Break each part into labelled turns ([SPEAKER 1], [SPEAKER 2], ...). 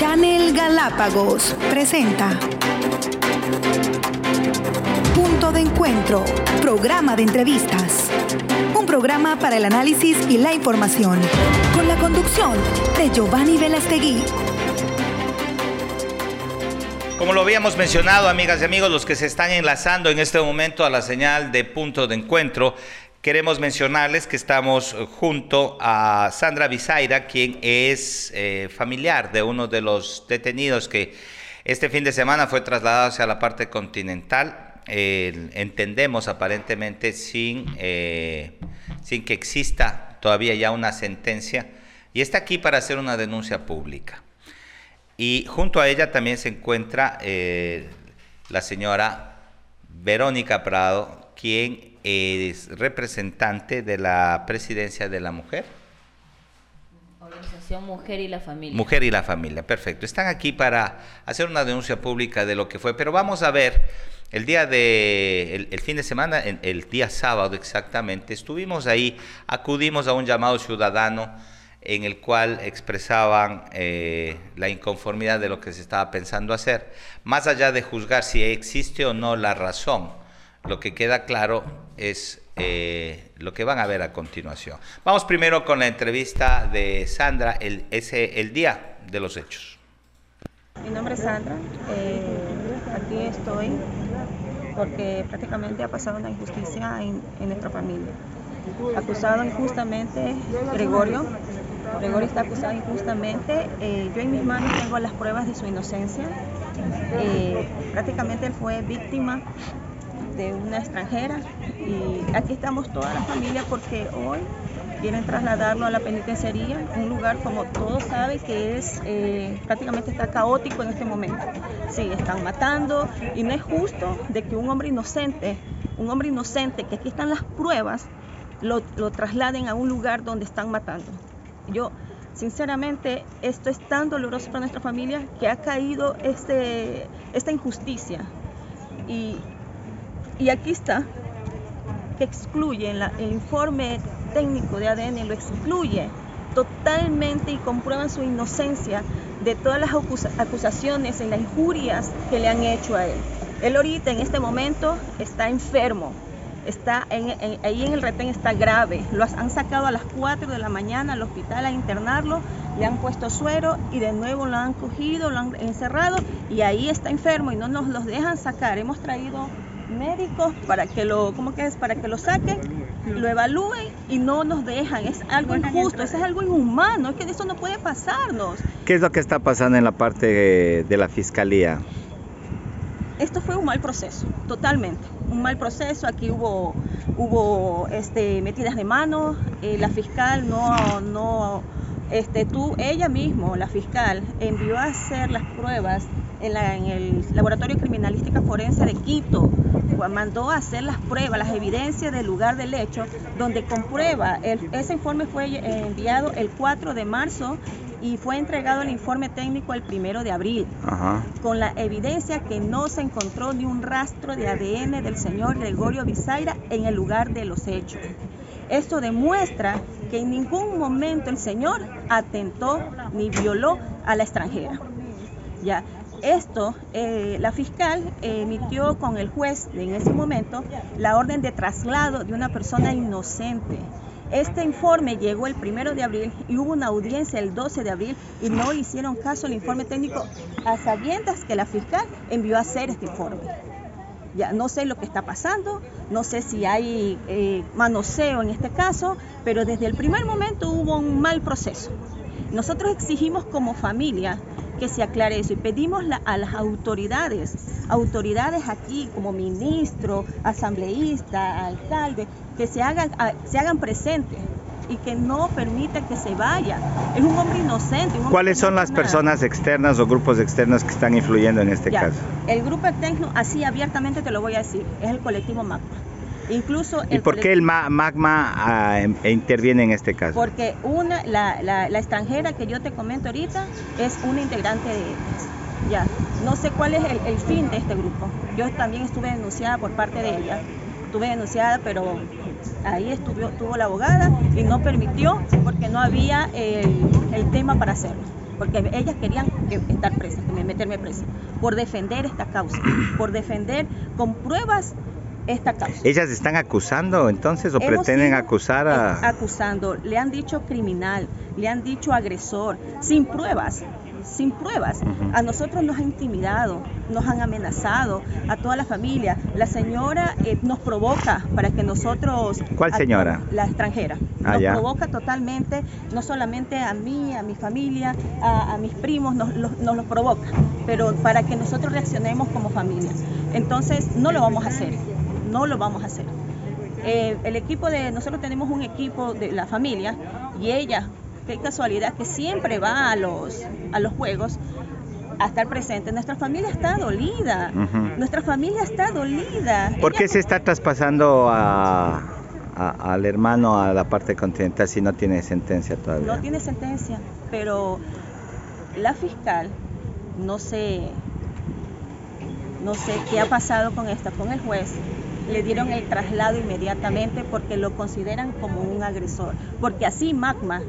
[SPEAKER 1] Channel Galápagos presenta Punto de Encuentro, programa de entrevistas. Un programa para el análisis y la información, con la conducción de Giovanni Velastegui.
[SPEAKER 2] Como lo habíamos mencionado, amigas y amigos, los que se están enlazando en este momento a la señal de punto de encuentro, Queremos mencionarles que estamos junto a Sandra Bizaira, quien es eh, familiar de uno de los detenidos que este fin de semana fue trasladado hacia la parte continental. entendemos aparentemente sin, eh, sin que exista todavía ya una sentencia y está aquí para hacer una denuncia pública. Y junto a ella también se encuentra eh, la señora Verónica Prado, quien es representante de la presidencia de la mujer.
[SPEAKER 3] Organización Mujer y la Familia.
[SPEAKER 2] Mujer y la Familia, perfecto. Están aquí para hacer una denuncia pública de lo que fue, pero vamos a ver, el día de, el, fin de semana, el día sábado exactamente, estuvimos ahí, acudimos a un llamado ciudadano en el cual expresaban eh, la inconformidad de lo que se estaba pensando hacer, más allá de juzgar si existe o no la razón lo que queda claro es eh, lo que van a ver a continuación. Vamos primero con la entrevista de Sandra, el, ese, el día de los hechos.
[SPEAKER 4] Mi nombre es Sandra, eh, aquí estoy porque prácticamente ha pasado una injusticia en, nuestra familia. Acusado injustamente Gregorio, Gregorio está acusado injustamente, eh, yo en mis manos tengo las pruebas de su inocencia, prácticamente él fue víctima de una extranjera y aquí estamos toda la familia porque hoy quieren trasladarlo a la penitenciaría, un lugar como todos saben que es eh, prácticamente está caótico en este momento. Sí, están matando y no es justo de que un hombre inocente, un hombre inocente, que aquí están las pruebas, lo, lo trasladen a un lugar donde están matando. Yo, sinceramente, esto es tan doloroso para nuestra familia que ha caído este, esta injusticia. Y y aquí está, que excluye el informe técnico de ADN, lo excluye totalmente y comprueba su inocencia de todas las acusaciones y las injurias que le han hecho a él. Él ahorita en este momento está enfermo, está ahí en el retén está grave. Lo han sacado a las 4 de la mañana al hospital a internarlo, le han puesto suero y de nuevo lo han cogido, lo han encerrado y ahí está enfermo y no nos los dejan sacar. Hemos traído médicos para que lo, ¿cómo que es? Para que lo saquen, lo evalúen y no nos dejan. Es algo injusto, eso es algo inhumano, es que eso no puede pasarnos.
[SPEAKER 2] ¿Qué es lo que está pasando en la parte de la fiscalía?
[SPEAKER 4] Esto fue un mal proceso, totalmente. Un mal proceso, aquí hubo, hubo este, metidas de mano, eh, la fiscal no, no, este, tú, ella mismo, la fiscal, envió a hacer las pruebas en, en el Laboratorio Criminalística Forense de Quito mandó a hacer las pruebas, las evidencias del lugar del hecho, donde comprueba, ese informe fue enviado el 4 de marzo y fue entregado el informe técnico el 1 de abril, con la evidencia que no se encontró ni un rastro de ADN del señor Gregorio Bizaira en el lugar de los hechos. Esto demuestra que en ningún momento el señor atentó ni violó a la extranjera. Ya, esto, eh, la fiscal emitió con el juez en ese momento la orden de traslado de una persona inocente. Este informe llegó el primero de abril y hubo una audiencia el 12 de abril y no hicieron caso al informe técnico a sabiendas que la fiscal envió a hacer este informe. Ya no sé lo que está pasando, no sé si hay eh, manoseo en este caso, pero desde el primer momento hubo un mal proceso. Nosotros exigimos como familia que se aclare eso y pedimos a las autoridades, autoridades aquí como ministro, asambleísta, alcalde, que se hagan, se hagan presentes y que no permitan que se vaya. Es un hombre inocente.
[SPEAKER 2] ¿Cuáles son las personas externas o grupos externos que están influyendo en este caso?
[SPEAKER 4] El grupo externo, así abiertamente te lo voy a decir, es el colectivo MAPA. Incluso
[SPEAKER 2] ¿Y por qué el magma ah, em, interviene en este caso?
[SPEAKER 4] Porque una, la, la, extranjera que yo te comento ahorita es una integrante de ellas. Ya, no sé cuál es el, fin de este grupo. Yo también estuve denunciada por parte de ella. Estuve denunciada, pero ahí estuvo, tuvo la abogada y no permitió porque no había el, el tema para hacerlo. porque ellas querían estar presas, meterme presa, por defender esta causa, por defender con pruebas esta causa.
[SPEAKER 2] ¿Ellas están acusando entonces o pretenden acusar a...?
[SPEAKER 4] Acusando, le han dicho criminal, le han dicho agresor, sin pruebas, sin pruebas. A nosotros nos han intimidado, nos han amenazado, a toda la familia. La señora eh, nos provoca para que nosotros...
[SPEAKER 2] ¿Cuál señora?
[SPEAKER 4] la extranjera. Ah, nos provoca totalmente, no solamente a mí, a mi familia, a, mis primos, nos, nos los provoca, pero para que nosotros reaccionemos como familia. Entonces, no lo vamos a hacer no lo vamos a hacer. Eh, el equipo de, nosotros tenemos un equipo de la familia y ella, qué casualidad que siempre va a los, a los juegos a estar presente. Nuestra familia está dolida, nuestra familia está dolida.
[SPEAKER 2] ¿Por qué se está traspasando a, al hermano a la parte continental si no tiene sentencia todavía?
[SPEAKER 4] No tiene sentencia, pero la fiscal no sé, no sé qué ha pasado con esto, con el juez, le dieron el traslado inmediatamente porque lo consideran como un agresor, porque así Magma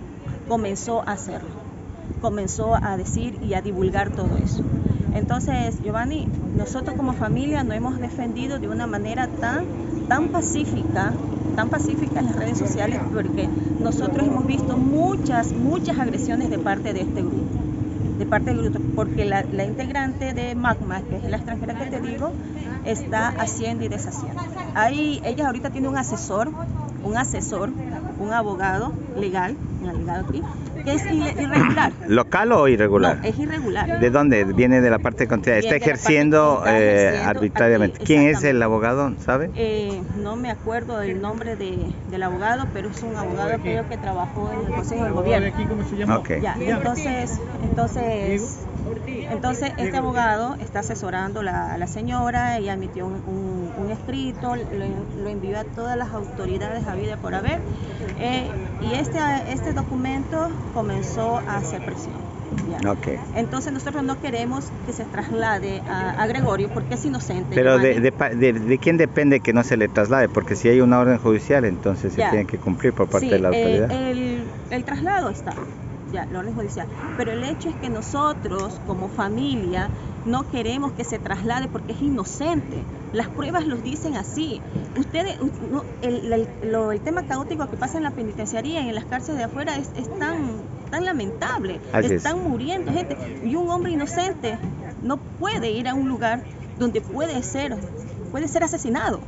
[SPEAKER 4] comenzó a hacerlo, comenzó a decir y a divulgar todo eso. Entonces, Giovanni, nosotros como familia nos hemos defendido de una manera tan, tan pacífica, tan pacífica en las redes sociales, porque nosotros hemos visto muchas, muchas agresiones de parte de este grupo de parte del grupo, porque la, integrante de Magma, que es la extranjera que te digo, está haciendo y deshaciendo. Ahí, ella ahorita tiene un asesor, un asesor, un abogado legal, un abogado aquí, que es irregular.
[SPEAKER 2] ¿Local o irregular?
[SPEAKER 4] No, es irregular.
[SPEAKER 2] ¿De dónde? Viene de la parte contraria. Está ejerciendo, eh, arbitrariamente. ¿Quién es el abogado? ¿Sabe?
[SPEAKER 4] Eh, no me acuerdo del nombre de, del abogado, pero es un abogado que que trabajó en el Consejo del Gobierno. ¿Cómo se llama? Okay. Ya, entonces, entonces entonces, este abogado está asesorando a la señora, y emitió un, escrito, lo, envió a todas las autoridades a vida por haber, eh, y este, este documento comenzó a hacer presión. Entonces nosotros no queremos que se traslade a, Gregorio porque es inocente.
[SPEAKER 2] Pero de, quién depende que no se le traslade? Porque si hay una orden judicial, entonces se tiene que cumplir por parte de la autoridad.
[SPEAKER 4] el, el traslado está ya, la orden judicial. Pero el hecho es que nosotros, como familia, no queremos que se traslade porque es inocente. Las pruebas los dicen así. Ustedes, el, tema caótico que pasa en la penitenciaría y en las cárceles de afuera es, tan, tan lamentable. Están muriendo gente. Y un hombre inocente no puede ir a un lugar donde puede ser, puede ser asesinado.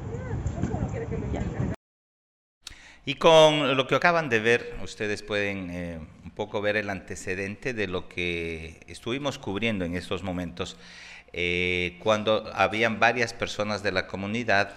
[SPEAKER 2] Y con lo que acaban de ver, ustedes pueden eh, poco ver el antecedente de lo que estuvimos cubriendo en estos momentos, eh, cuando habían varias personas de la comunidad,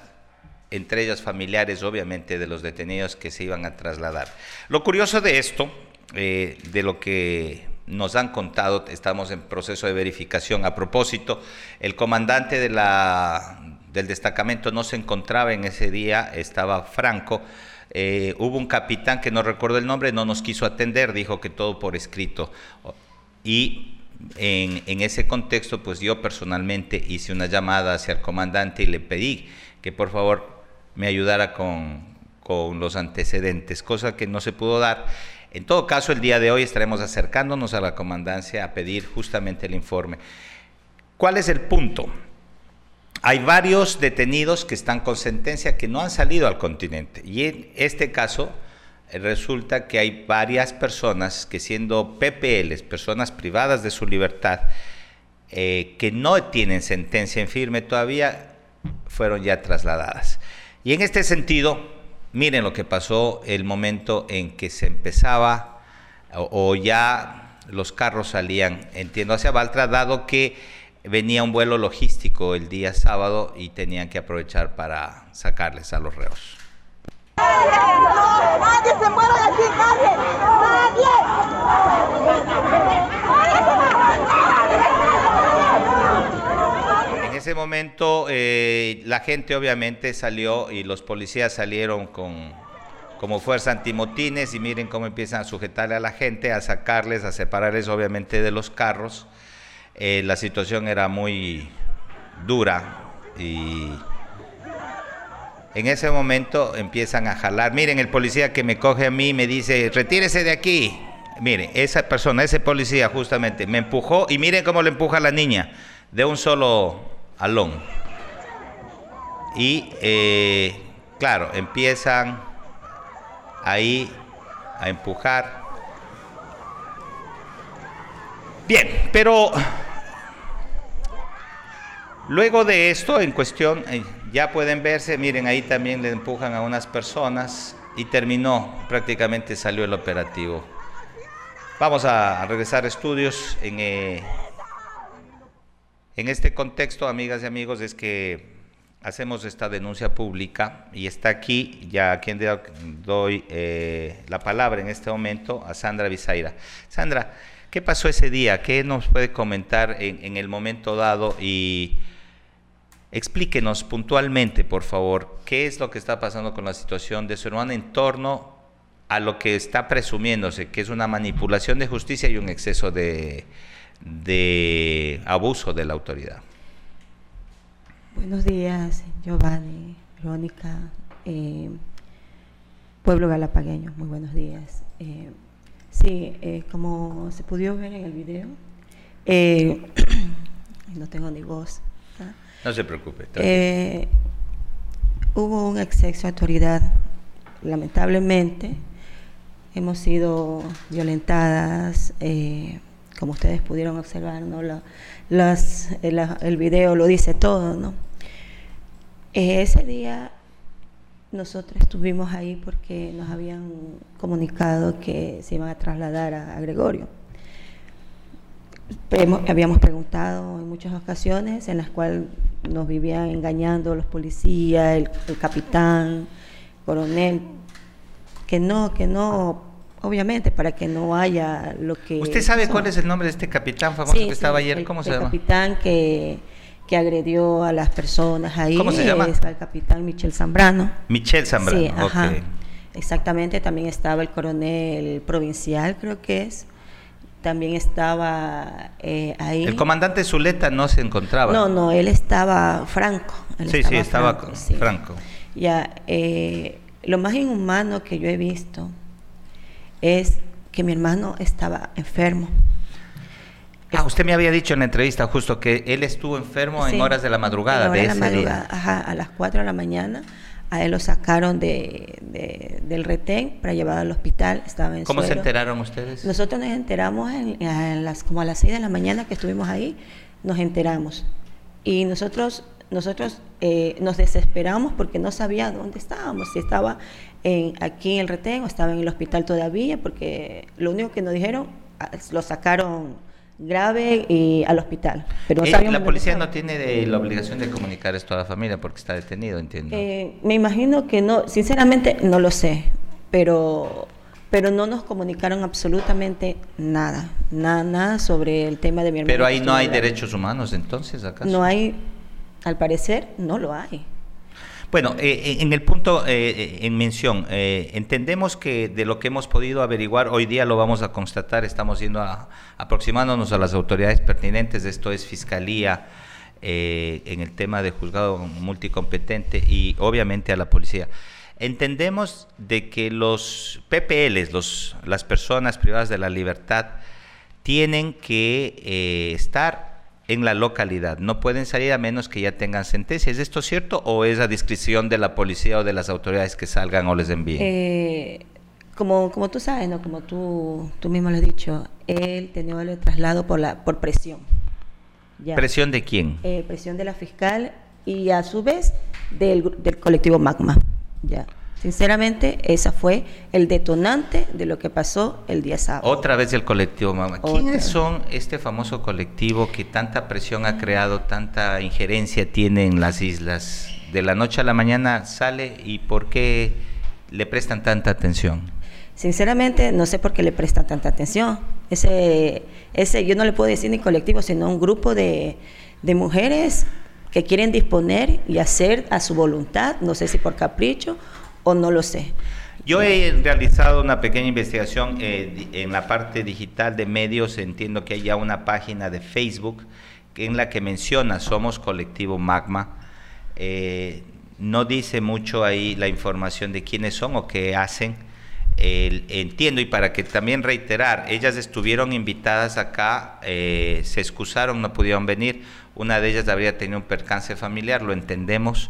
[SPEAKER 2] entre ellas familiares obviamente de los detenidos que se iban a trasladar. Lo curioso de esto, eh, de lo que nos han contado, estamos en proceso de verificación. A propósito, el comandante de la, del destacamento no se encontraba en ese día, estaba Franco eh, hubo un capitán que no recuerdo el nombre, no nos quiso atender, dijo que todo por escrito. Y en, ese contexto, pues yo personalmente hice una llamada hacia el comandante y le pedí que por favor me ayudara con, con los antecedentes, cosa que no se pudo dar. En todo caso, el día de hoy estaremos acercándonos a la comandancia a pedir justamente el informe. ¿Cuál es el punto? Hay varios detenidos que están con sentencia que no han salido al continente. Y en este caso eh, resulta que hay varias personas que siendo PPLs, personas privadas de su libertad, eh, que no tienen sentencia en firme todavía, fueron ya trasladadas. Y en este sentido, miren lo que pasó el momento en que se empezaba o, o ya los carros salían, entiendo, hacia Baltra, dado que venía un vuelo logístico el día sábado y tenían que aprovechar para sacarles a los reos. ¡Nadie se mueva de aquí, nadie! ¡Nadie! En ese momento eh, la gente obviamente salió y los policías salieron con como fuerza antimotines y miren cómo empiezan a sujetarle a la gente, a sacarles, a separarles obviamente de los carros eh, la situación era muy dura y en ese momento empiezan a jalar. Miren, el policía que me coge a mí me dice, retírese de aquí. Mire, esa persona, ese policía justamente, me empujó y miren cómo le empuja a la niña de un solo alón. Y eh, claro, empiezan ahí a empujar. Bien, pero luego de esto, en cuestión, eh, ya pueden verse, miren, ahí también le empujan a unas personas y terminó, prácticamente salió el operativo. Vamos a regresar a estudios en, eh, en este contexto, amigas y amigos, es que hacemos esta denuncia pública y está aquí, ya a quien doy eh, la palabra en este momento, a Sandra Bisaira. Sandra, ¿qué pasó ese día? ¿Qué nos puede comentar en, en el momento dado? Y explíquenos puntualmente, por favor, qué es lo que está pasando con la situación de su hermana en torno a lo que está presumiéndose, que es una manipulación de justicia y un exceso de, abuso de la autoridad.
[SPEAKER 3] Buenos días, Giovanni, Verónica, eh, pueblo galapagueño, muy buenos días. Eh, sí, eh, como se pudo ver en el video, no tengo ni voz.
[SPEAKER 2] No se preocupe.
[SPEAKER 3] hubo un exceso de autoridad, lamentablemente, hemos sido violentadas, eh, como ustedes pudieron observar, ¿no? las, el, video lo dice todo, ¿no? Eh, ese día nosotros estuvimos ahí porque nos habían comunicado que se iban a trasladar a, Gregorio. Habíamos preguntado en muchas ocasiones en las cuales nos vivían engañando los policías, el, el capitán, coronel, que no, que no obviamente, para que no haya lo que...
[SPEAKER 2] ¿Usted sabe cuál es el nombre de este capitán famoso que estaba ayer? ¿Cómo se llama?
[SPEAKER 3] El capitán que, que agredió a las personas ahí.
[SPEAKER 2] ¿Cómo se llama?
[SPEAKER 3] Es el capitán Michel Zambrano.
[SPEAKER 2] Michel Zambrano,
[SPEAKER 3] sí, ajá. Exactamente, también estaba el coronel provincial, creo que es. También estaba eh, ahí.
[SPEAKER 2] El comandante Zuleta no se encontraba.
[SPEAKER 3] No, no, él estaba franco.
[SPEAKER 2] sí, sí, estaba franco. franco.
[SPEAKER 3] Ya, eh, lo más inhumano que yo he visto es que mi hermano estaba enfermo.
[SPEAKER 2] Ah, usted me había dicho en la entrevista justo que él estuvo enfermo en horas de la madrugada de, ese día.
[SPEAKER 3] Ajá, a las 4 de la mañana. A él lo sacaron de, del retén para llevar al hospital. Estaba en
[SPEAKER 2] ¿Cómo se enteraron ustedes?
[SPEAKER 3] Nosotros nos enteramos en, las, como a las 6 de la mañana que estuvimos ahí, nos enteramos. Y nosotros nosotros eh, nos desesperamos porque no sabía dónde estábamos, si estaba en, aquí en el retén o estaba en el hospital todavía, porque lo único que nos dijeron, ah, lo sacaron grave y al hospital. Pero
[SPEAKER 2] eh, la policía no tiene la obligación de comunicar esto a la familia porque está detenido, entiendo.
[SPEAKER 3] Eh, me imagino que no, sinceramente no lo sé, pero pero no nos comunicaron absolutamente nada, nada, nada sobre el tema de mi hermano.
[SPEAKER 2] Pero ahí no hay derechos humanos, entonces, ¿acaso?
[SPEAKER 3] No hay al parecer no lo hay.
[SPEAKER 2] Bueno, eh, eh, en el punto eh, en mención, entendemos que de lo que hemos podido averiguar, hoy día lo vamos a constatar, estamos yendo aproximándonos a las autoridades pertinentes, esto es Fiscalía, en el tema de juzgado multicompetente y obviamente a la policía. Entendemos de que los PPLs, los, las personas privadas de la libertad, tienen que estar en la localidad. No pueden salir a menos que ya tengan sentencia. ¿Es esto cierto o es a discreción de la policía o de las autoridades que salgan o les envíen?
[SPEAKER 3] Eh, como, como tú sabes, ¿no? como tú, tú mismo lo has dicho, él tenía el traslado por, la, por presión.
[SPEAKER 2] ¿Presión de quién?
[SPEAKER 3] Eh, presión de la fiscal y a su vez del, del colectivo Magma. Ya. Sinceramente, esa fue el detonante de lo que pasó el día sábado.
[SPEAKER 2] Otra vez el colectivo Mama. ¿Quiénes son este famoso colectivo que tanta presión ha creado, tanta injerencia tiene en las islas? De la noche a la mañana sale y ¿por qué le prestan tanta atención?
[SPEAKER 3] Sinceramente, no sé por qué le prestan tanta atención. Ese, ese yo no le puedo decir ni colectivo, sino un grupo de, de mujeres que quieren disponer y hacer a su voluntad, no sé si por capricho o no lo sé.
[SPEAKER 2] Yo he realizado una pequeña investigación eh, en la parte digital de medios. Entiendo que hay ya una página de Facebook en la que menciona Somos Colectivo Magma. Eh, no dice mucho ahí la información de quiénes son o qué hacen. entiendo y para que también reiterar, ellas estuvieron invitadas acá, eh, se excusaron, no pudieron venir. Una de ellas habría tenido un percance familiar, lo entendemos.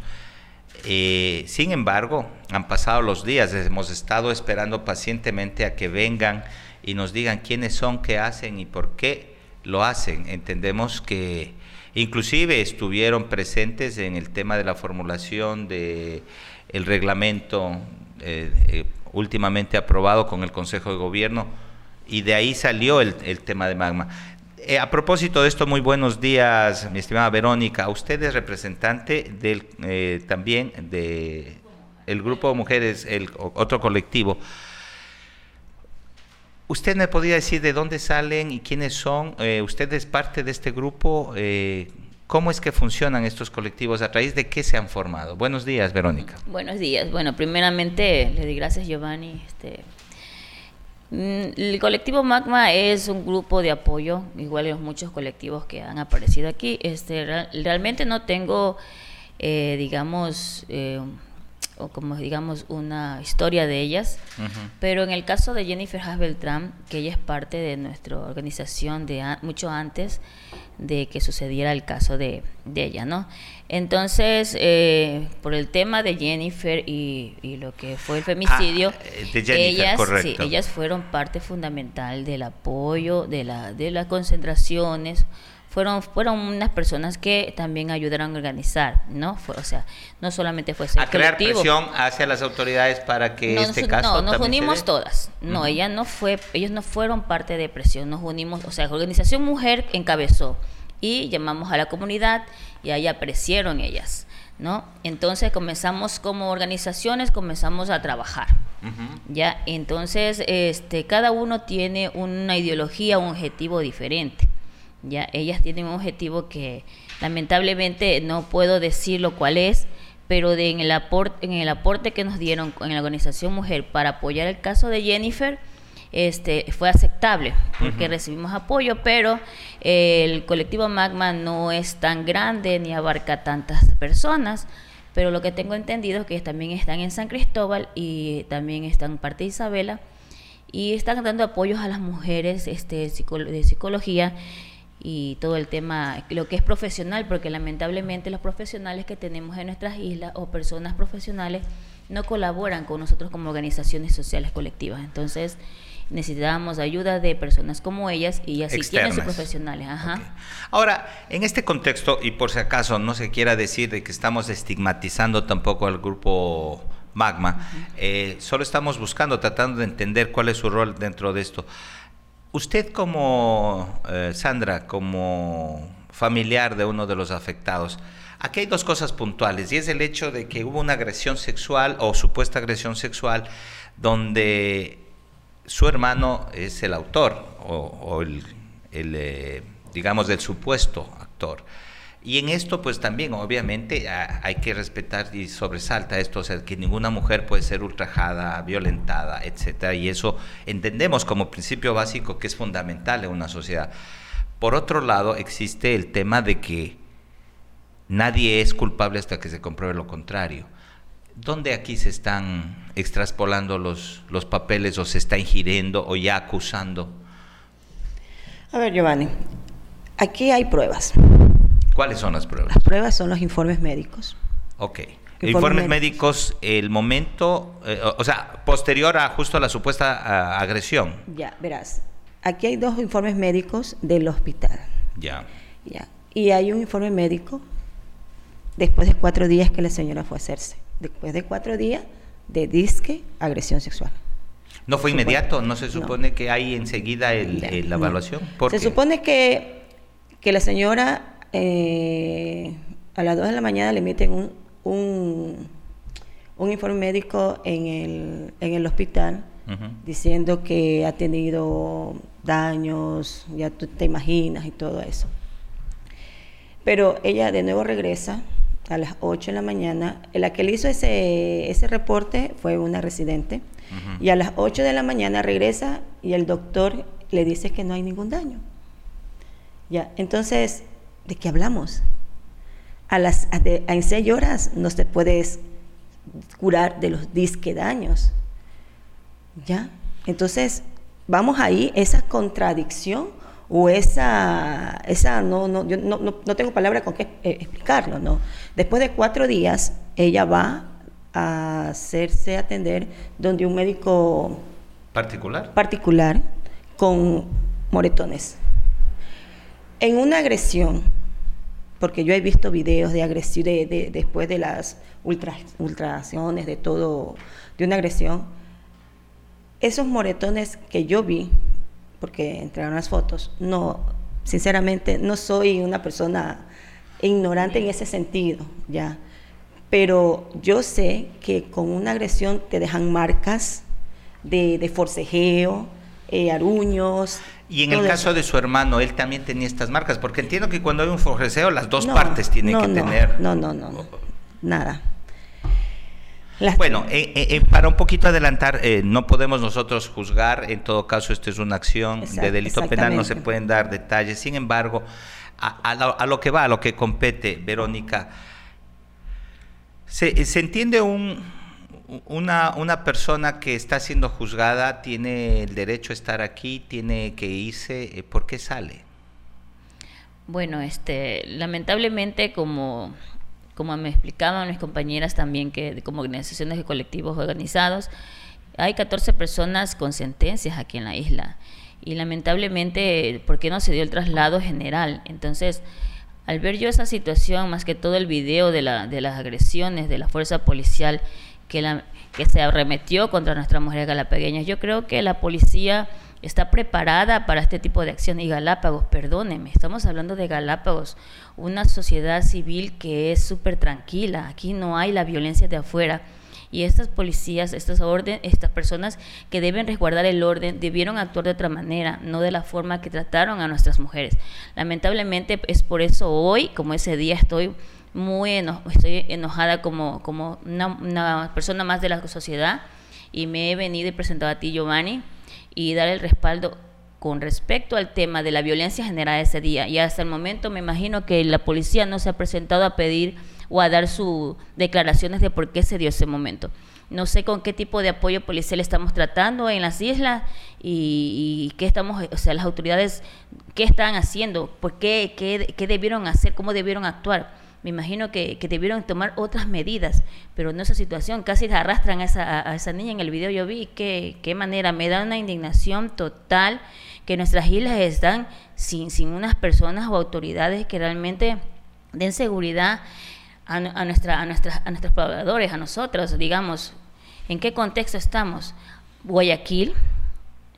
[SPEAKER 2] Sin embargo, han pasado los días, hemos estado esperando pacientemente a que vengan y nos digan quiénes son, qué hacen y por qué lo hacen. Entendemos que inclusive estuvieron presentes en el tema de la formulación de el reglamento eh, eh, últimamente aprobado con el Consejo de Gobierno y de ahí salió el, tema de magma. Eh, a propósito de esto, muy buenos días, mi estimada Verónica. Usted es representante del también de el grupo de mujeres, el otro colectivo. ¿Usted me podría decir de dónde salen y quiénes son? ¿Usted es parte de este grupo? ¿Cómo es que funcionan estos colectivos? ¿A través de qué se han formado? Buenos días, Verónica.
[SPEAKER 5] Buenos días. Bueno, primeramente le doy gracias, Giovanni. Este, el colectivo Magma es un grupo de apoyo, igual los muchos colectivos que han aparecido aquí. Este, realmente no tengo, eh, digamos, eh, o como digamos una historia de ellas, pero en el caso de Jennifer Haas Beltrán, que ella es parte de nuestra organización de mucho antes de que sucediera el caso de, ella, ¿no? Entonces, eh, por el tema de Jennifer y, lo que fue el femicidio,
[SPEAKER 2] ah, eh, ellas,
[SPEAKER 5] ellas fueron parte fundamental del apoyo, de, la, de las concentraciones, fueron, fueron unas personas que también ayudaron a organizar, ¿no? o sea, no solamente fue
[SPEAKER 2] ese A crear presión hacia las autoridades para que este caso
[SPEAKER 5] No, nos unimos todas. No, ella no fue, ellos no fueron parte de presión, nos unimos, o sea, la Organización Mujer encabezó y llamamos a la comunidad y ahí aparecieron ellas, ¿no? Entonces comenzamos como organizaciones, comenzamos a trabajar. Ya, entonces este cada uno tiene una ideología, un objetivo diferente. Ya, ellas tienen un objetivo que lamentablemente no puedo decirlo cuál es, pero de, en, el aporte, en el aporte que nos dieron en la organización Mujer para apoyar el caso de Jennifer, este, fue aceptable porque recibimos apoyo, pero el colectivo Magma no es tan grande ni abarca tantas personas. Pero lo que tengo entendido es que también están en San Cristóbal y también están en parte de Isabela y están dando apoyos a las mujeres este, de psicología y todo el tema, lo que es profesional, porque lamentablemente los profesionales que tenemos en nuestras islas o personas profesionales no colaboran con nosotros como organizaciones sociales colectivas. Entonces, necesitábamos ayuda de personas como ellas y así tienen sus profesionales.
[SPEAKER 2] Ahora, en este contexto, y por si acaso no se quiera decir de que estamos estigmatizando tampoco al grupo Magma, eh, solo estamos buscando, tratando de entender cuál es su rol dentro de esto. Usted como, eh, Sandra, como familiar de uno de los afectados, aquí hay dos cosas puntuales, y es el hecho de que hubo una agresión sexual o supuesta agresión sexual donde su hermano es el autor o, el, eh, digamos, del supuesto actor. Y en esto, pues también, obviamente, hay que respetar y sobresalta esto, o sea, que ninguna mujer puede ser ultrajada, violentada, etcétera. Y eso entendemos como principio básico que es fundamental en una sociedad. Por otro lado, existe el tema de que nadie es culpable hasta que se compruebe lo contrario. ¿Dónde aquí se están extraspolando los, los papeles o se está ingiriendo o ya acusando?
[SPEAKER 3] A ver, Giovanni, aquí hay pruebas.
[SPEAKER 2] ¿Cuáles son las pruebas?
[SPEAKER 3] Las pruebas son los informes médicos.
[SPEAKER 2] Ok. Informes, médicos, el momento, eh, o sea, posterior a justo a la supuesta agresión.
[SPEAKER 3] Ya, verás. Aquí hay dos informes médicos del hospital.
[SPEAKER 2] Ya.
[SPEAKER 3] Ya. Y hay un informe médico después de cuatro días que la señora fue a hacerse. Después de cuatro días de disque agresión sexual.
[SPEAKER 2] ¿No fue inmediato? ¿No se supone que hay enseguida el, la evaluación?
[SPEAKER 3] Se supone que, que la señora eh, a las 2 de la mañana le emiten un, un, informe médico en el, en el hospital diciendo que ha tenido daños, ya tú te imaginas y todo eso. Pero ella de nuevo regresa a las 8 de la mañana. La que le hizo ese, ese reporte fue una residente. Y a las 8 de la mañana regresa y el doctor le dice que no hay ningún daño. Ya, entonces ¿de qué hablamos? A las, en seis horas no te puedes curar de los disque daños. ¿Ya? Entonces, vamos ahí, esa contradicción o esa, esa no, no, yo no, no, no tengo palabra con qué eh, explicarlo, ¿no? Después de cuatro días, ella va a hacerse atender donde un médico
[SPEAKER 2] particular,
[SPEAKER 3] particular con moretones. En una agresión, porque yo he visto videos de agresión de, de- después de las ultra, de todo, de una agresión, esos moretones que yo vi, porque entregaron las fotos, no, sinceramente, no soy una persona ignorante en ese sentido, ya. Pero yo sé que con una agresión te dejan marcas de, de forcejeo, eh, aruños.
[SPEAKER 2] Y en el caso
[SPEAKER 3] eso.
[SPEAKER 2] de su hermano, él también tenía estas marcas, porque entiendo que cuando hay un forcejeo, las dos
[SPEAKER 3] No,
[SPEAKER 2] partes tienen
[SPEAKER 3] no,
[SPEAKER 2] que
[SPEAKER 3] no,
[SPEAKER 2] tener.
[SPEAKER 3] No, no, no, no, nada. Las-
[SPEAKER 2] Bueno, eh, eh, eh, para un poquito adelantar, eh, no podemos nosotros juzgar, en todo caso esto es una acción de delito penal, no se pueden dar detalles. Sin embargo, a, a lo, a lo que va, a lo que compete, Verónica, se, se entiende un, una, una persona que está siendo juzgada, tiene el derecho a estar aquí, tiene que irse, eh, ¿por qué sale?
[SPEAKER 5] Bueno, este, lamentablemente como, como me explicaban mis compañeras también que como organizaciones de colectivos organizados, hay 14 personas con sentencias aquí en la isla y lamentablemente, ¿por qué no se dio el traslado general? Entonces, al ver yo esa situación, más que todo el video de, la, de las agresiones de la fuerza policial que, la, que se arremetió contra nuestras mujeres galapagueñas, yo creo que la policía está preparada para este tipo de acción. Y Galápagos, perdónenme, estamos hablando de Galápagos, una sociedad civil que es súper tranquila. Aquí no hay la violencia de afuera. Y estas policías, estas, orden, estas personas que deben resguardar el orden, debieron actuar de otra manera, no de la forma que trataron a nuestras mujeres. Lamentablemente es por eso hoy, como ese día, estoy muy eno estoy enojada como, como una, una persona más de la sociedad y me he venido y presentado a ti, Giovanni, y dar el respaldo con respecto al tema de la violencia generada ese día. Y hasta el momento me imagino que la policía no se ha presentado a pedir o a dar sus declaraciones de por qué se dio ese momento. No sé con qué tipo de apoyo policial estamos tratando en las islas y, y qué estamos, o sea, las autoridades, qué están haciendo, por qué, qué, qué debieron hacer, cómo debieron actuar. Me imagino que, que debieron tomar otras medidas, pero no esa situación. Casi arrastran a esa, niña en el video. Yo vi qué, qué manera. Me da una indignación total que nuestras islas están sin, sin unas personas o autoridades que realmente den seguridad a, a, nuestra, a, nuestras, a nuestros pobladores, a nosotros, digamos. ¿En qué contexto estamos? Guayaquil,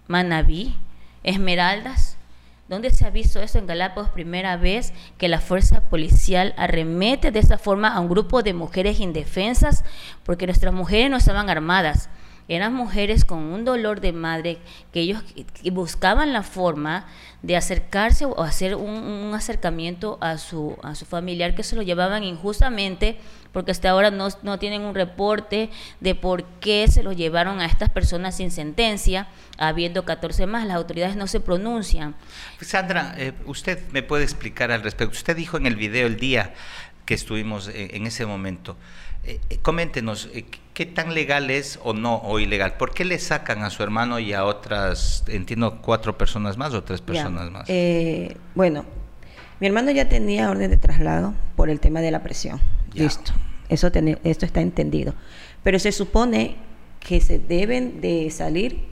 [SPEAKER 5] Manabí, Esmeraldas, ¿Dónde se ha visto eso en Galápagos? Primera vez que la fuerza policial arremete de esta forma a un grupo de mujeres indefensas, porque nuestras mujeres no estaban armadas. Eran mujeres con un dolor de madre que ellos buscaban la forma de acercarse o hacer un, acercamiento a su, a su familiar que se lo llevaban injustamente porque hasta ahora no, no, tienen un reporte de por qué se lo llevaron a estas personas sin sentencia, habiendo 14 más, las autoridades no se pronuncian.
[SPEAKER 2] Sandra, eh, usted me puede explicar al respecto. Usted dijo en el video el día que estuvimos en, en ese momento, eh, eh, coméntenos, eh, ¿qué tan legal es o no o ilegal? ¿Por qué le sacan a su hermano y a otras, entiendo, cuatro personas más o tres personas
[SPEAKER 3] ya,
[SPEAKER 2] más?
[SPEAKER 3] Eh, bueno, mi hermano ya tenía orden de traslado por el tema de la presión. Ya. Listo. Eso ten, esto está entendido. Pero se supone que se deben de salir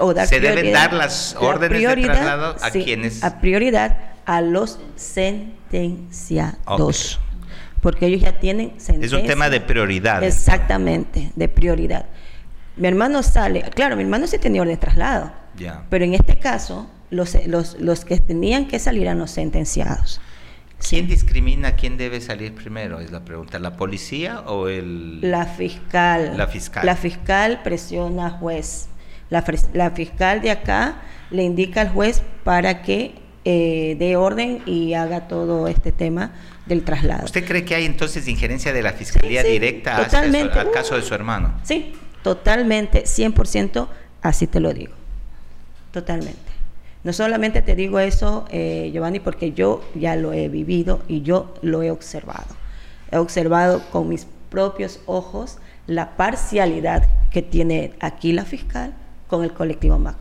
[SPEAKER 3] o dar
[SPEAKER 2] se deben dar las órdenes de traslado a
[SPEAKER 3] sí,
[SPEAKER 2] quienes
[SPEAKER 3] a prioridad a los sentenciados. Okay. Porque ellos ya tienen sentencia.
[SPEAKER 2] Es un tema de prioridad.
[SPEAKER 3] Exactamente, de prioridad. Mi hermano sale, claro, mi hermano sí tenía orden de traslado.
[SPEAKER 2] Ya.
[SPEAKER 3] Pero en este caso, los, los, los que tenían que salir eran los sentenciados.
[SPEAKER 2] ¿Quién sí. discrimina quién debe salir primero? Es la pregunta. ¿La policía o el...?
[SPEAKER 3] La fiscal.
[SPEAKER 2] La fiscal.
[SPEAKER 3] La fiscal presiona al juez. La, la fiscal de acá le indica al juez para que eh, dé orden y haga todo este tema del traslado.
[SPEAKER 2] ¿Usted cree que hay entonces injerencia de la fiscalía
[SPEAKER 3] sí, sí,
[SPEAKER 2] directa
[SPEAKER 3] totalmente.
[SPEAKER 2] Al caso de su hermano?
[SPEAKER 3] Sí, totalmente, 100%, así te lo digo. Totalmente. No solamente te digo eso, eh, Giovanni, porque yo ya lo he vivido y yo lo he observado. He observado con mis propios ojos la parcialidad que tiene aquí la fiscal con el colectivo Magma.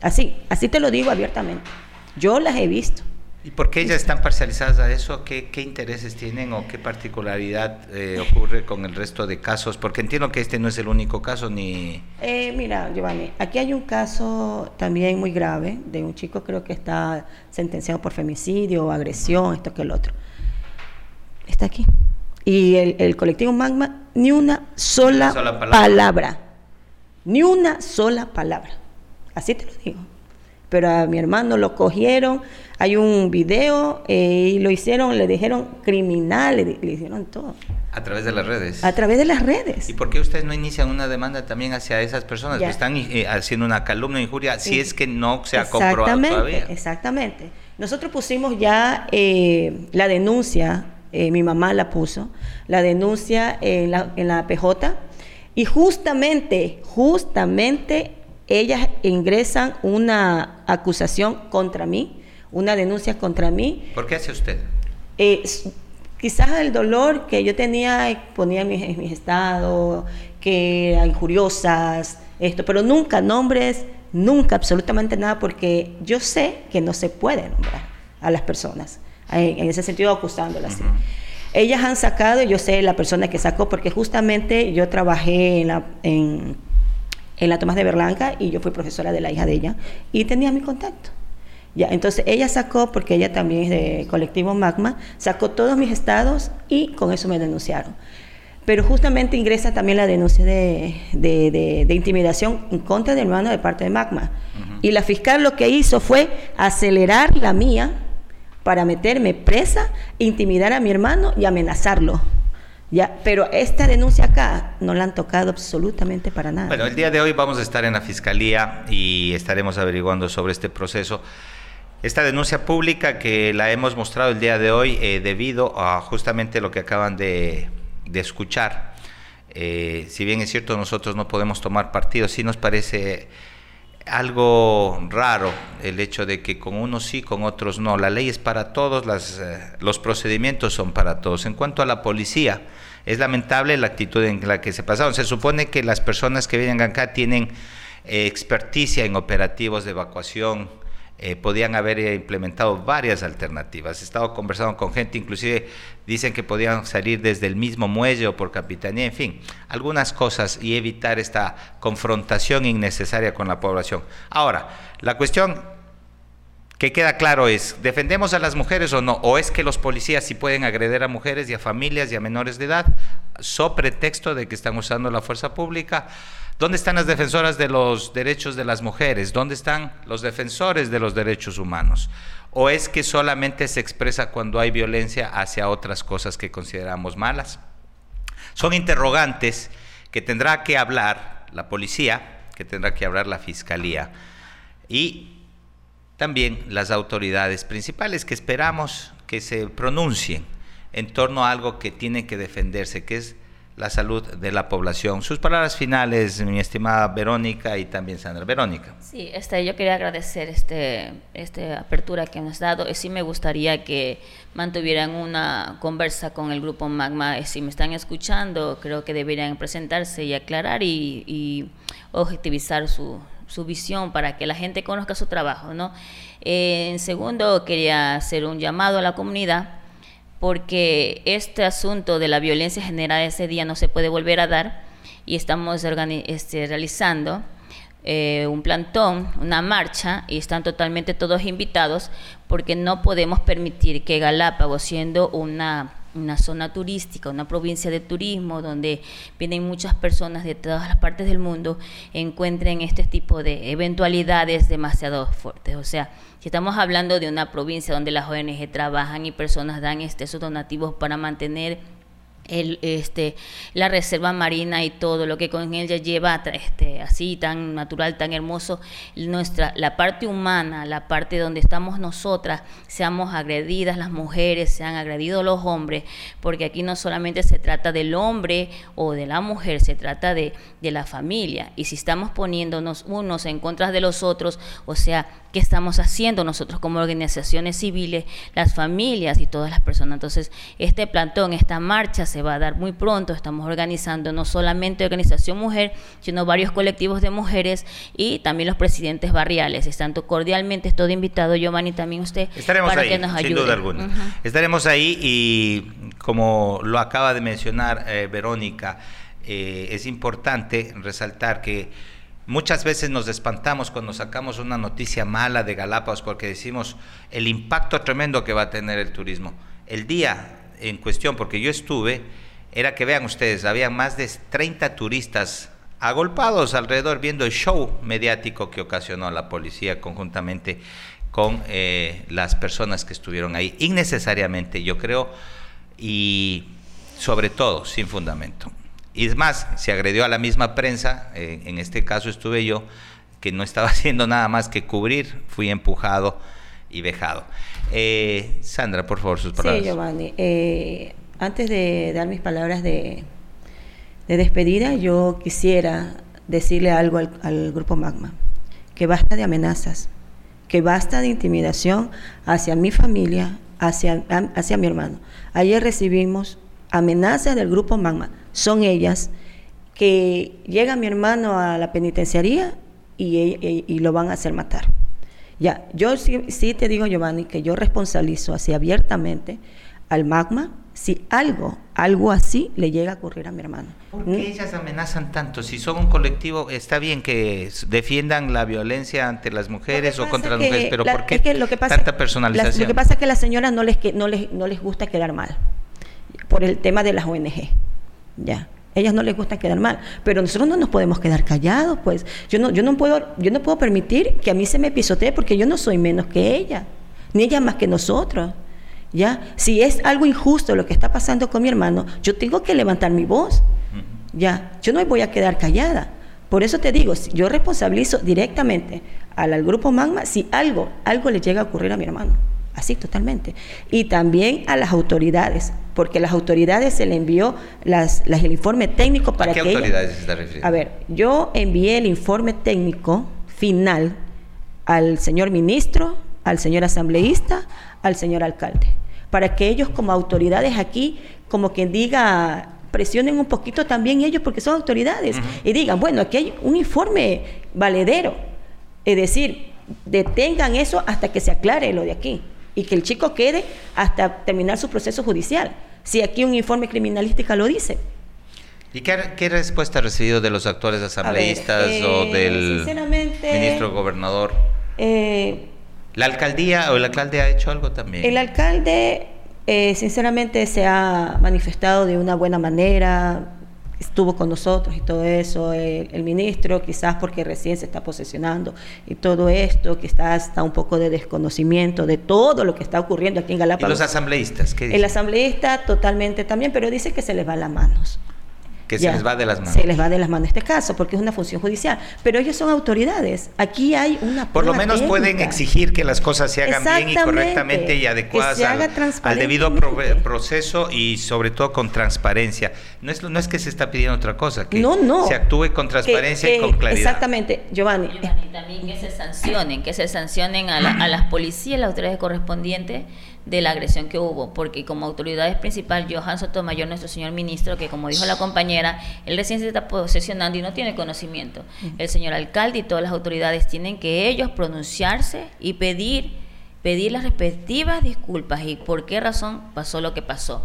[SPEAKER 3] Así, así te lo digo abiertamente. Yo las he visto.
[SPEAKER 2] ¿Y por qué ellas están parcializadas a eso? ¿Qué, qué intereses tienen o qué particularidad eh, ocurre con el resto de casos? Porque entiendo que este no es el único caso ni...
[SPEAKER 3] Eh, mira, Giovanni, aquí hay un caso también muy grave de un chico creo que está sentenciado por femicidio, agresión, esto que el otro. Está aquí. Y el, el colectivo Magma, ni una sola,
[SPEAKER 2] sola palabra.
[SPEAKER 3] palabra. Ni una sola palabra. Así te lo digo. Pero a mi hermano lo cogieron, hay un video eh, y lo hicieron, le dijeron criminal, le, le hicieron todo.
[SPEAKER 2] A través de las redes.
[SPEAKER 3] A través de las redes.
[SPEAKER 2] ¿Y por qué ustedes no inician una demanda también hacia esas personas
[SPEAKER 3] Ya.
[SPEAKER 2] que están eh, haciendo una calumnia, injuria, si es que no se ha comprobado
[SPEAKER 3] Exactamente,
[SPEAKER 2] todavía?
[SPEAKER 3] Exactamente. Nosotros pusimos ya eh, la denuncia, eh, mi mamá la puso, la denuncia en la, en la PJ, y justamente, justamente ellas ingresan una acusación contra mí, una denuncia contra mí,
[SPEAKER 2] ¿Por qué hace usted?
[SPEAKER 3] eh, quizás el dolor que yo tenía, eh, ponía en mis, en mis estados, que eran injuriosas, esto, pero nunca nombres, nunca absolutamente nada, porque yo sé que no se puede nombrar a las personas, en, en ese sentido acusándolas. Ellas han sacado, yo sé la persona que sacó, porque justamente yo trabajé en la, en, en la Tomás de Berlanca y yo fui profesora de la hija de ella y tenía mi contacto. Ya, entonces ella sacó, porque ella también es de colectivo Magma, sacó todos mis estados y con eso me denunciaron. Pero justamente ingresa también la denuncia de, de- de- de intimidación en contra del hermano de parte de Magma. Y la fiscal lo que hizo fue acelerar la mía para meterme presa, intimidar a mi hermano y amenazarlo. Ya, pero esta denuncia acá no la han tocado absolutamente para nada.
[SPEAKER 2] Bueno, el día de hoy vamos a estar en la Fiscalía y estaremos averiguando sobre este proceso. Esta denuncia pública que la hemos mostrado el día de hoy eh, debido a justamente lo que acaban de, de escuchar. Eh, si bien es cierto nosotros no podemos tomar partido, sí nos parece algo raro el hecho de que con unos sí, con otros no. La ley es para todos, las, eh, los procedimientos son para todos. En cuanto a la policía, es lamentable la actitud en la que se pasaron. Se supone que las personas que vienen acá tienen eh, experticia en operativos de evacuación, eh, podían haber eh, implementado varias alternativas. He estado conversando con gente, inclusive dicen que podían salir desde el mismo muelle o por capitanía, en fin, algunas cosas y evitar esta confrontación innecesaria con la población. Ahora, la cuestión que queda claro es, ¿defendemos a las mujeres o no? ¿O es que los policías sí pueden agredir a mujeres y a familias y a menores de edad, so pretexto de que están usando la fuerza pública? ¿Dónde están las defensoras de los derechos de las mujeres? ¿Dónde están los defensores de los derechos humanos? ¿O es que solamente se expresa cuando hay violencia hacia otras cosas que consideramos malas? Son interrogantes que tendrá que hablar la policía, que tendrá que hablar la fiscalía y también las autoridades principales que esperamos que se pronuncien en torno a algo que tiene que defenderse, que es la salud de la población. Sus palabras finales, mi estimada Verónica y también Sandra. Verónica.
[SPEAKER 5] Sí, este, yo quería agradecer este, esta apertura que nos has dado. Eh, Sí me gustaría que mantuvieran una conversa con el grupo Magma. Si me están escuchando, creo que deberían presentarse y aclarar y, y objetivizar su, su visión para que la gente conozca su trabajo. ¿no? Eh, en segundo, quería hacer un llamado a la comunidad porque este asunto de la violencia generada ese día no se puede volver a dar y estamos este, realizando eh, un plantón, una marcha y están totalmente todos invitados porque no podemos permitir que Galápagos, siendo una, una zona turística, una provincia de turismo donde vienen muchas personas de todas las partes del mundo, encuentren este tipo de eventualidades demasiado fuertes. O sea, si estamos hablando de una provincia donde las ONG trabajan y personas dan este, esos donativos para mantener el, este, la reserva marina y todo lo que con ella lleva este, así tan natural, tan hermoso, nuestra, la parte humana, la parte donde estamos nosotras, seamos agredidas las mujeres, sean agredidos los hombres, porque aquí no solamente se trata del hombre o de la mujer, se trata de, de la familia. Y si estamos poniéndonos unos en contra de los otros, o sea, ¿qué estamos haciendo nosotros como organizaciones civiles, las familias y todas las personas? Entonces, este plantón, esta marcha se se va a dar muy pronto. Estamos organizando no solamente Organización Mujer, sino varios colectivos de mujeres y también los presidentes barriales. Están cordialmente todo invitado, Giovanni, también usted,
[SPEAKER 2] Estaremos para ahí, que nos ayude. Sin duda alguna. Estaremos ahí y como lo acaba de mencionar eh, Verónica, eh, es importante resaltar que Muchas veces nos espantamos cuando sacamos una noticia mala de Galápagos porque decimos el impacto tremendo que va a tener el turismo. El día en cuestión, porque yo estuve, era que vean ustedes, había más de 30 turistas agolpados alrededor viendo el show mediático que ocasionó la policía conjuntamente con eh, las personas que estuvieron ahí, innecesariamente, yo creo, y sobre todo sin fundamento. Y es más, se agredió a la misma prensa, eh, en este caso estuve yo, que no estaba haciendo nada más que cubrir, fui empujado y vejado. Eh, Sandra, por favor, sus palabras.
[SPEAKER 3] Sí, Giovanni. Eh, antes de dar mis palabras de, despedida, yo quisiera decirle algo al, grupo Magma, que basta de amenazas, que basta de intimidación hacia mi familia, hacia, hacia mi hermano. Ayer recibimos amenazas del grupo Magma son ellas que llega mi hermano a la penitenciaría y, lo van a hacer matar. Ya, yo sí, te digo, Giovanni, que yo responsabilizo así abiertamente al magma si algo, algo así le llega a ocurrir a mi hermano.
[SPEAKER 2] ¿Por qué ¿Mm? ellas amenazan tanto? Si son un colectivo, está bien que defiendan la violencia ante las mujeres o contra las mujeres, pero ¿por qué
[SPEAKER 3] lo que pasa,
[SPEAKER 2] tanta personalización?
[SPEAKER 3] lo que pasa es que a las señoras no les, no, les, no les gusta quedar mal por el tema de las ONG. Ya. Ellas no les gusta quedar mal, pero nosotros no nos podemos quedar callados, pues. Yo no, yo no puedo, yo no puedo permitir que a mí se me pisotee porque yo no soy menos que ella, ni ella más que nosotros. ¿Ya? Si es algo injusto lo que está pasando con mi hermano, yo tengo que levantar mi voz. ¿Ya? Yo no voy a quedar callada. Por eso te digo, yo responsabilizo directamente al, al grupo Magma si algo, algo le llega a ocurrir a mi hermano. Así, totalmente. Y también a las autoridades, porque las autoridades se le envió las, el informe técnico para
[SPEAKER 2] ¿A qué autoridades se está refiriendo?
[SPEAKER 3] A ver, yo envié el informe técnico final al señor ministro, al señor asambleísta, al señor alcalde, para que ellos como autoridades aquí, como quien diga, presionen un poquito también ellos, porque son autoridades, y digan, bueno, aquí hay un informe valedero, es decir, detengan eso hasta que se aclare lo de aquí y que el chico quede hasta terminar su proceso judicial, si aquí un informe criminalística lo dice.
[SPEAKER 2] ¿Y qué, respuesta ha recibido de los actuales asambleístas o eh, del ministro gobernador? Eh, ¿La alcaldía o el alcalde ha hecho algo también?
[SPEAKER 3] El alcalde, eh, sinceramente, se ha manifestado de una buena manera, estuvo con nosotros y todo eso, el, ministro, quizás porque recién se está posesionando y todo esto, quizás está un poco de desconocimiento de todo lo que está ocurriendo aquí en Galápagos.
[SPEAKER 2] ¿Y los asambleístas? ¿qué
[SPEAKER 3] El asambleísta totalmente también, pero dice que se les va las manos
[SPEAKER 2] que se les va de las manos.
[SPEAKER 3] Se les va de las manos este caso, porque es una función judicial. Pero ellos son autoridades. Aquí hay una.
[SPEAKER 2] Por lo menos pueden exigir que las cosas se hagan bien y correctamente y adecuadas al, debido proceso y sobre todo con transparencia. No es, no es que se está pidiendo otra cosa, que se actúe con transparencia y con claridad.
[SPEAKER 3] Exactamente, Giovanni.
[SPEAKER 5] Giovanni, también que se sancionen, que se sancionen a, a las policías, las autoridades correspondientes de la agresión que hubo, porque como autoridades principal, Johan Sotomayor, nuestro señor ministro, que como dijo la compañera, él recién se está posesionando y no tiene conocimiento. El señor alcalde y todas las autoridades tienen que ellos pronunciarse y pedir, pedir las respectivas disculpas y por qué razón pasó lo que pasó.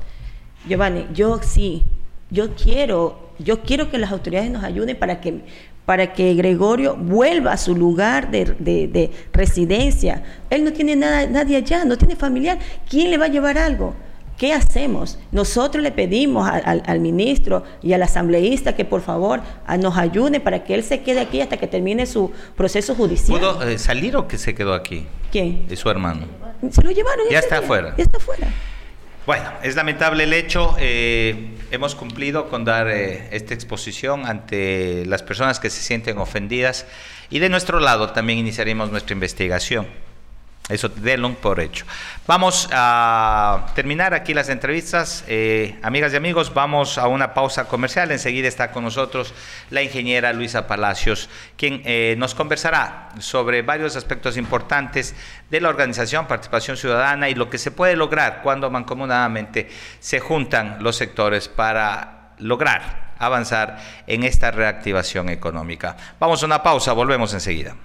[SPEAKER 3] Giovanni, yo sí, yo quiero, yo quiero que las autoridades nos ayuden para que para que Gregorio vuelva a su lugar de, residencia. Él no tiene nada, nadie allá, no tiene familiar. ¿Quién le va a llevar algo? ¿Qué hacemos? Nosotros le pedimos al, ministro y al asambleísta que por favor nos ayude para que él se quede aquí hasta que termine su proceso judicial.
[SPEAKER 2] ¿Pudo eh, salir o que se quedó aquí?
[SPEAKER 3] ¿Quién?
[SPEAKER 2] De su hermano.
[SPEAKER 3] Se lo llevaron.
[SPEAKER 2] Ya está afuera.
[SPEAKER 3] Ya está afuera.
[SPEAKER 2] Bueno, es lamentable el hecho. Eh, hemos cumplido con dar eh, esta exposición ante las personas que se sienten ofendidas y de nuestro lado también iniciaremos nuestra investigación. Eso denlo por hecho. Vamos a terminar aquí las entrevistas. Eh, amigas y amigos, vamos a una pausa comercial. Enseguida está con nosotros la ingeniera Luisa Palacios, quien eh, nos conversará sobre varios aspectos importantes de la organización, participación ciudadana y lo que se puede lograr cuando mancomunadamente se juntan los sectores para lograr avanzar en esta reactivación económica. Vamos a una pausa, volvemos enseguida.